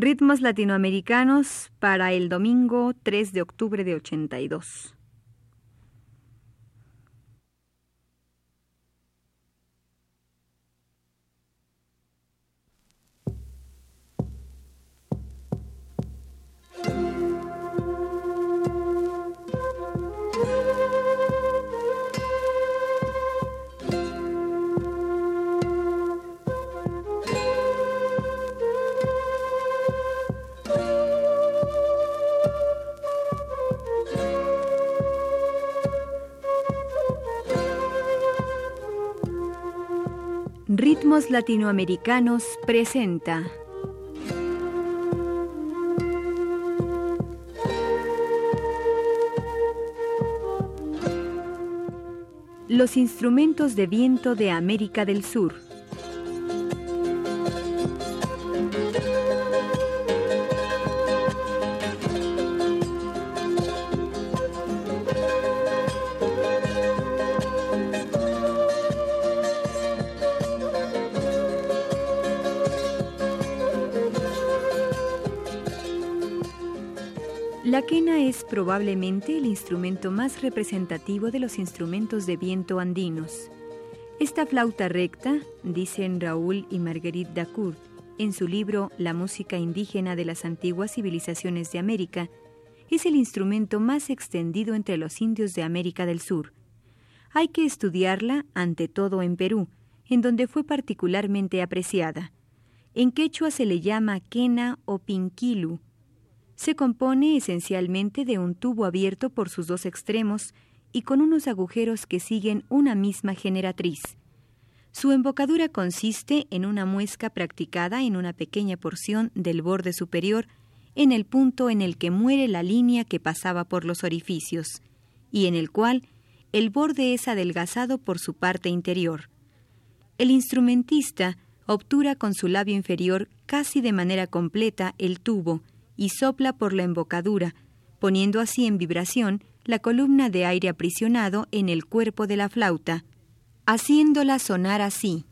Ritmos latinoamericanos para el domingo 3 de octubre de 82. Ritmos Latinoamericanos presenta Los instrumentos de viento de América del Sur. La quena es probablemente el instrumento más representativo de los instrumentos de viento andinos. Esta flauta recta, dicen Raúl y Marguerite Dacourt en su libro La música indígena de las antiguas civilizaciones de América, es el instrumento más extendido entre los indios de América del Sur. Hay que estudiarla ante todo en Perú, en donde fue particularmente apreciada. En quechua se le llama quena o pinquilu, se compone esencialmente de un tubo abierto por sus dos extremos y con unos agujeros que siguen una misma generatriz. Su embocadura consiste en una muesca practicada en una pequeña porción del borde superior en el punto en el que muere la línea que pasaba por los orificios, y en el cual el borde es adelgazado por su parte interior. El instrumentista obtura con su labio inferior casi de manera completa el tubo, y sopla por la embocadura, poniendo así en vibración la columna de aire aprisionado en el cuerpo de la flauta, haciéndola sonar así.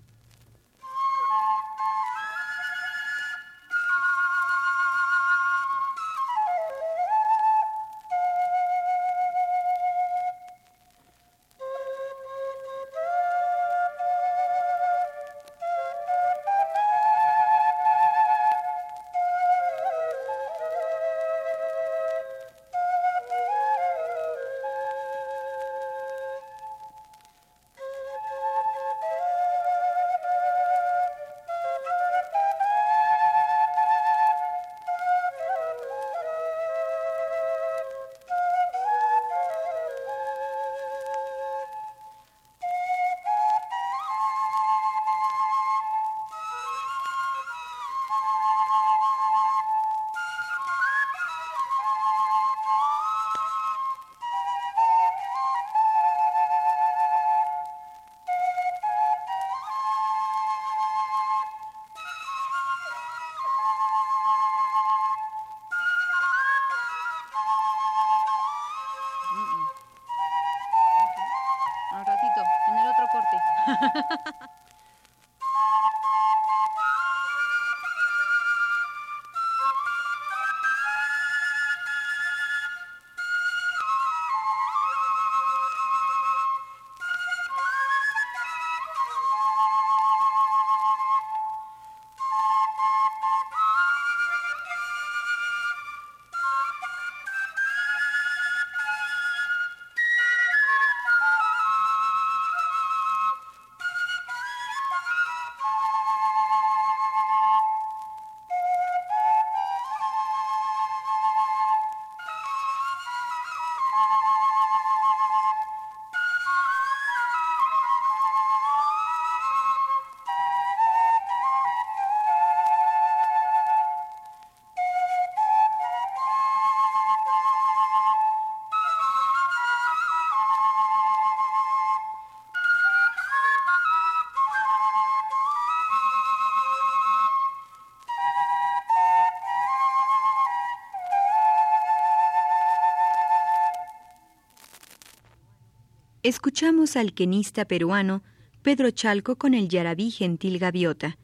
Escuchamos al quenista peruano Pedro Chalco con el yarabí Gentil Gaviota.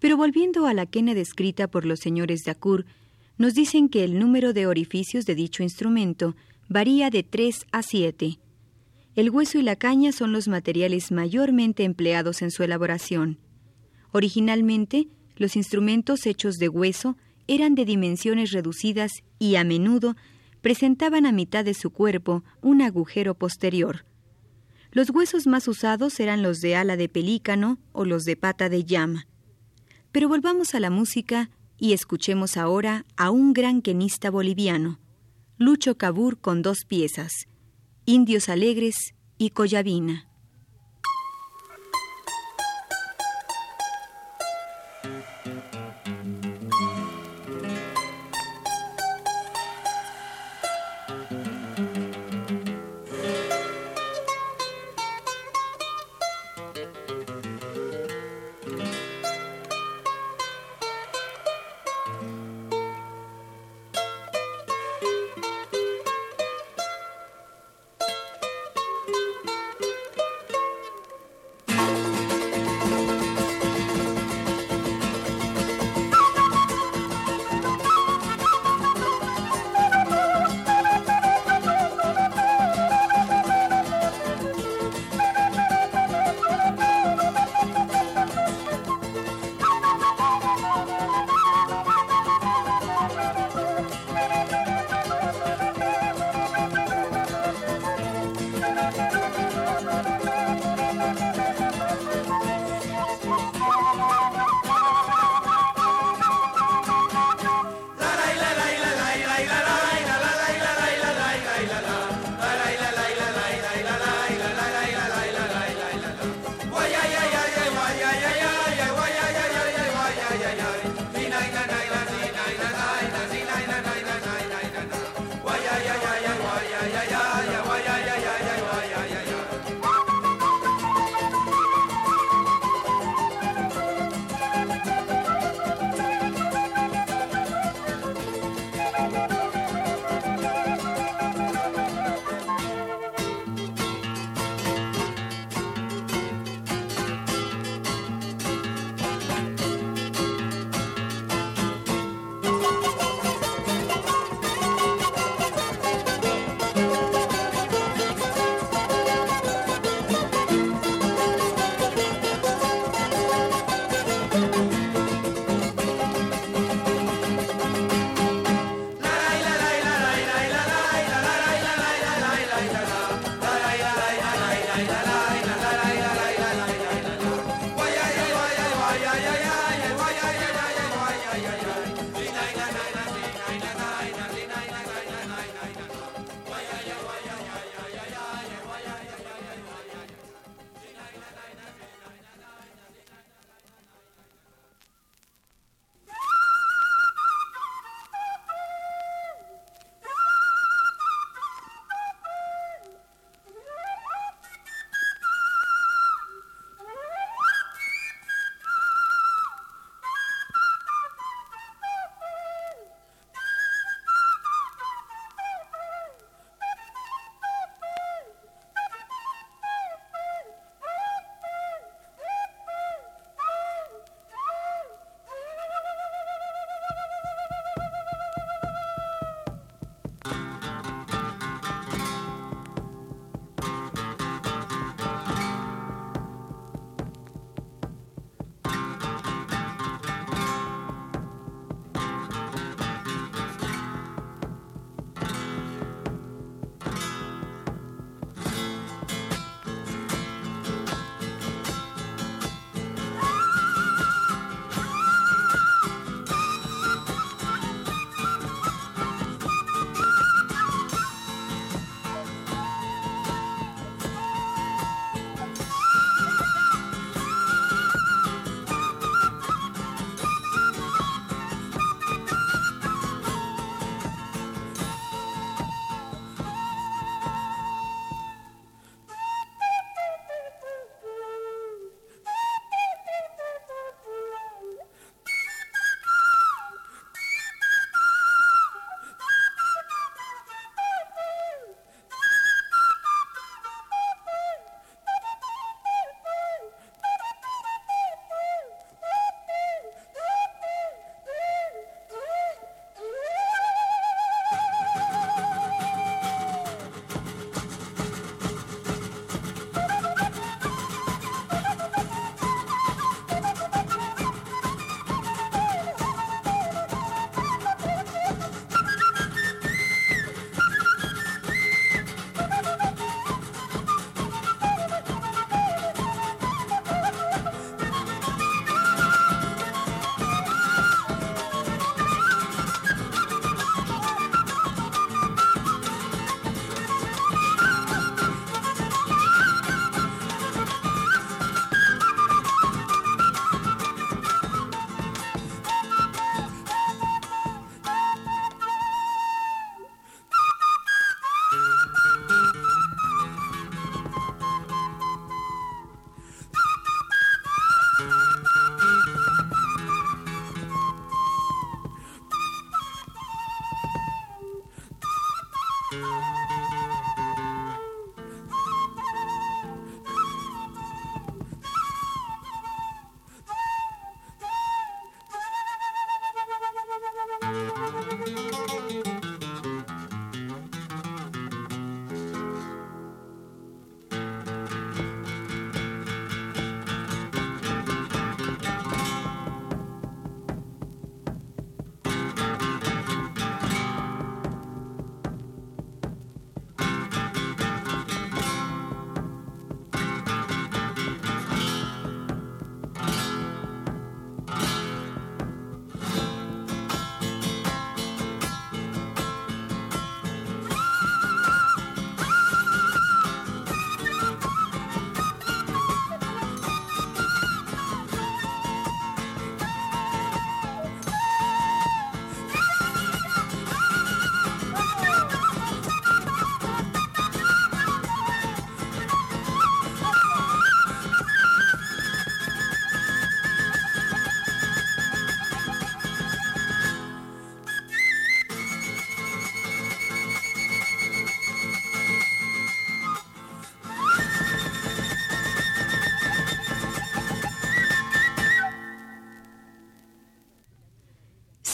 Pero volviendo a la quena descrita por los señores Dacur, nos dicen que el número de orificios de dicho instrumento varía de 3 a 7. El hueso y la caña son los materiales mayormente empleados en su elaboración. Originalmente, los instrumentos hechos de hueso eran de dimensiones reducidas y a menudo presentaban a mitad de su cuerpo un agujero posterior. Los huesos más usados eran los de ala de pelícano o los de pata de llama. Pero volvamos a la música y escuchemos ahora a un gran quenista boliviano, Lucho Cabur con dos piezas, Indios Alegres y Collavina.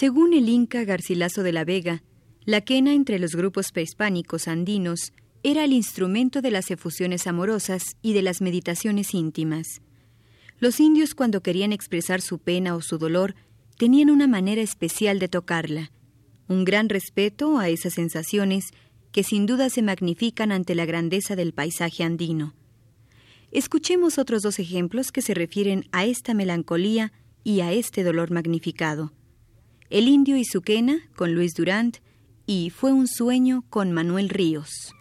Según el Inca Garcilaso de la Vega, la quena entre los grupos prehispánicos andinos era el instrumento de las efusiones amorosas y de las meditaciones íntimas. Los indios cuando querían expresar su pena o su dolor tenían una manera especial de tocarla, un gran respeto a esas sensaciones que sin duda se magnifican ante la grandeza del paisaje andino. Escuchemos otros dos ejemplos que se refieren a esta melancolía y a este dolor magnificado. El indio y su quena con Luis Durant y Fue un sueño con Manuel Ríos.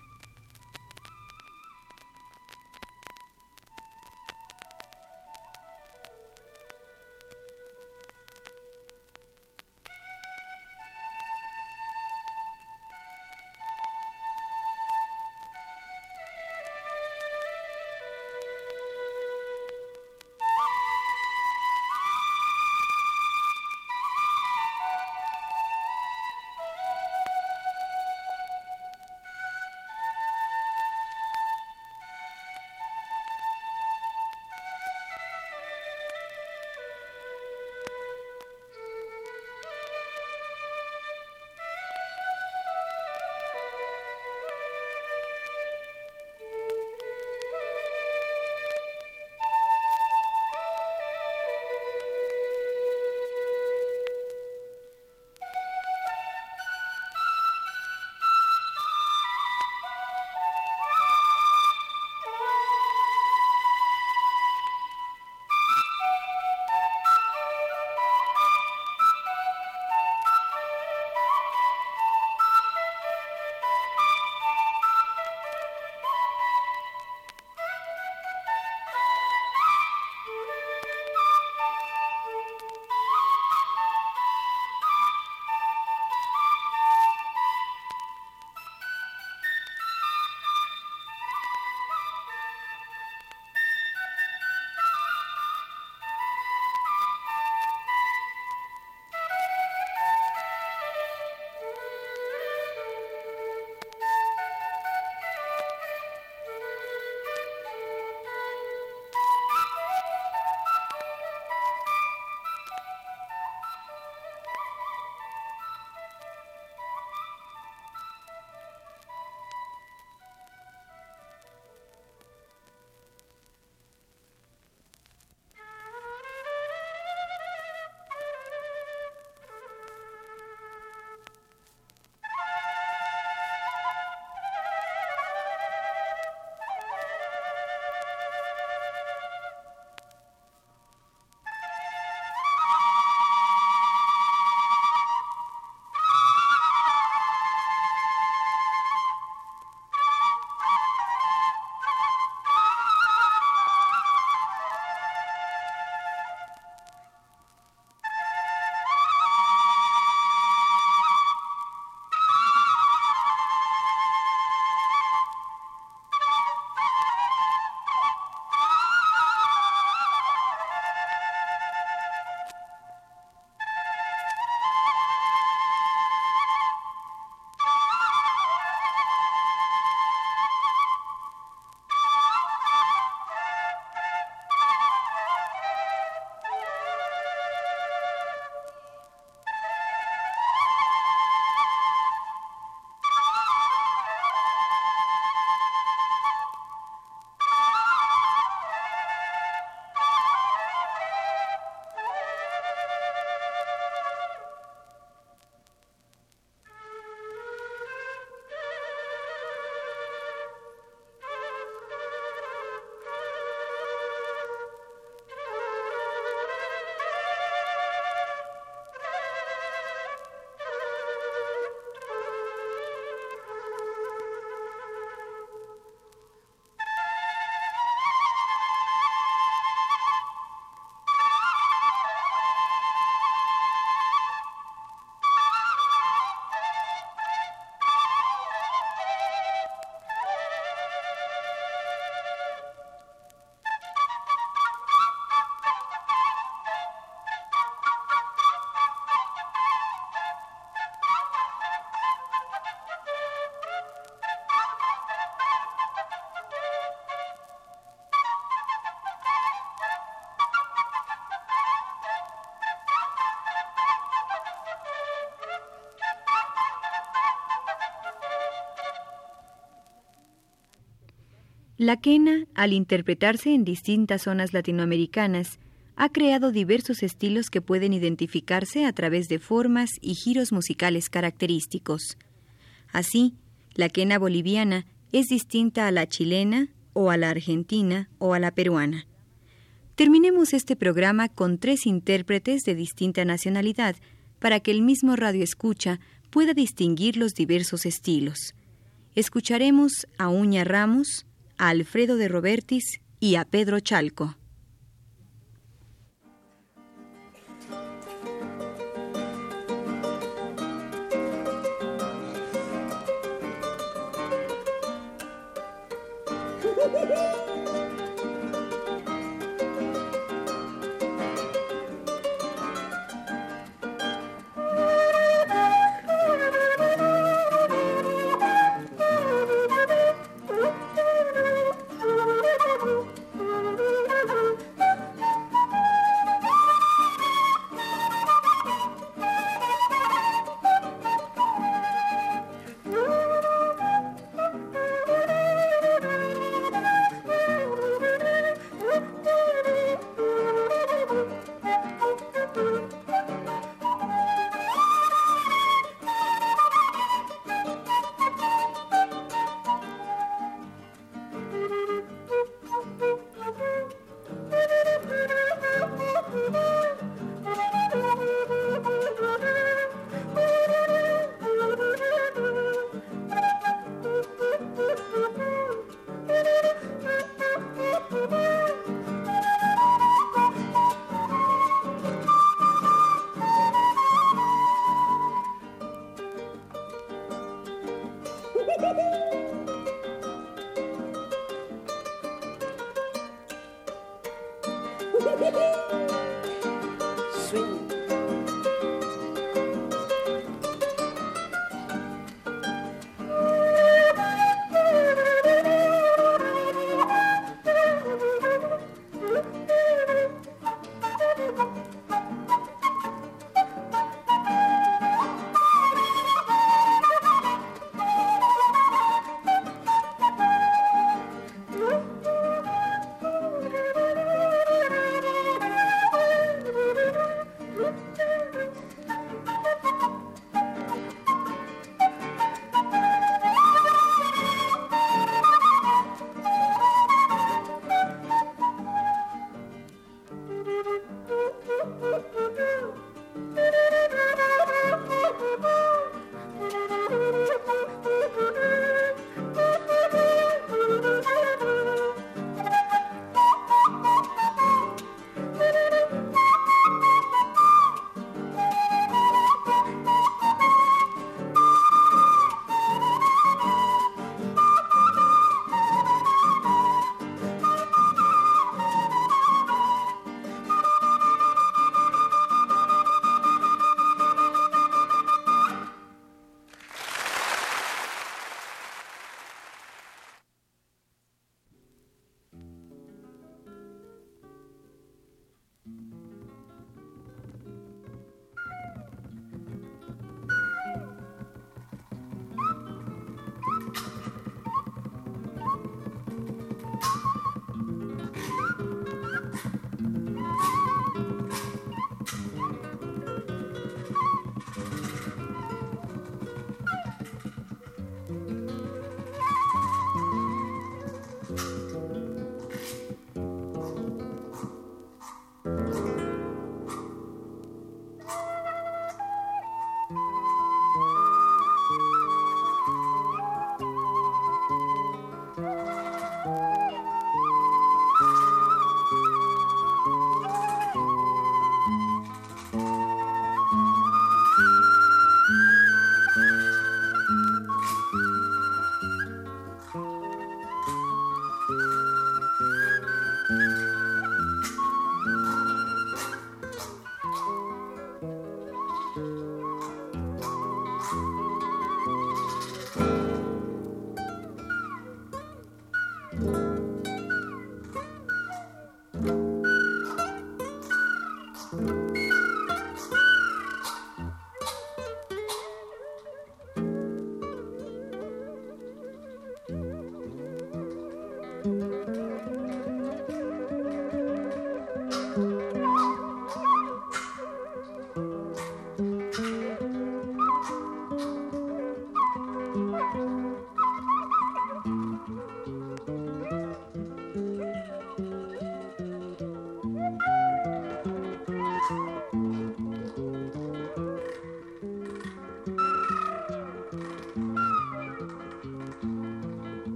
La quena, al interpretarse en distintas zonas latinoamericanas, ha creado diversos estilos que pueden identificarse a través de formas y giros musicales característicos. Así, la quena boliviana es distinta a la chilena, o a la argentina, o a la peruana. Terminemos este programa con tres intérpretes de distinta nacionalidad para que el mismo radio escucha pueda distinguir los diversos estilos. Escucharemos a Uña Ramos, a Alfredo de Robertis y a Pedro Chalco.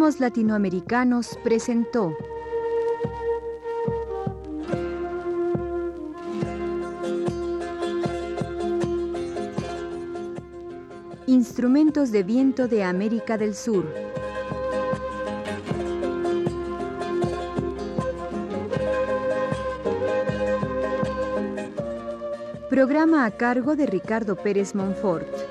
Latinoamericanos presentó Instrumentos de viento de América del Sur. Programa a cargo de Ricardo Pérez Monfort.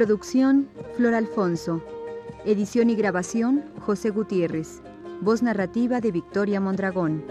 Producción Flor Alfonso. Edición y grabación José Gutiérrez. Voz narrativa de Victoria Mondragón.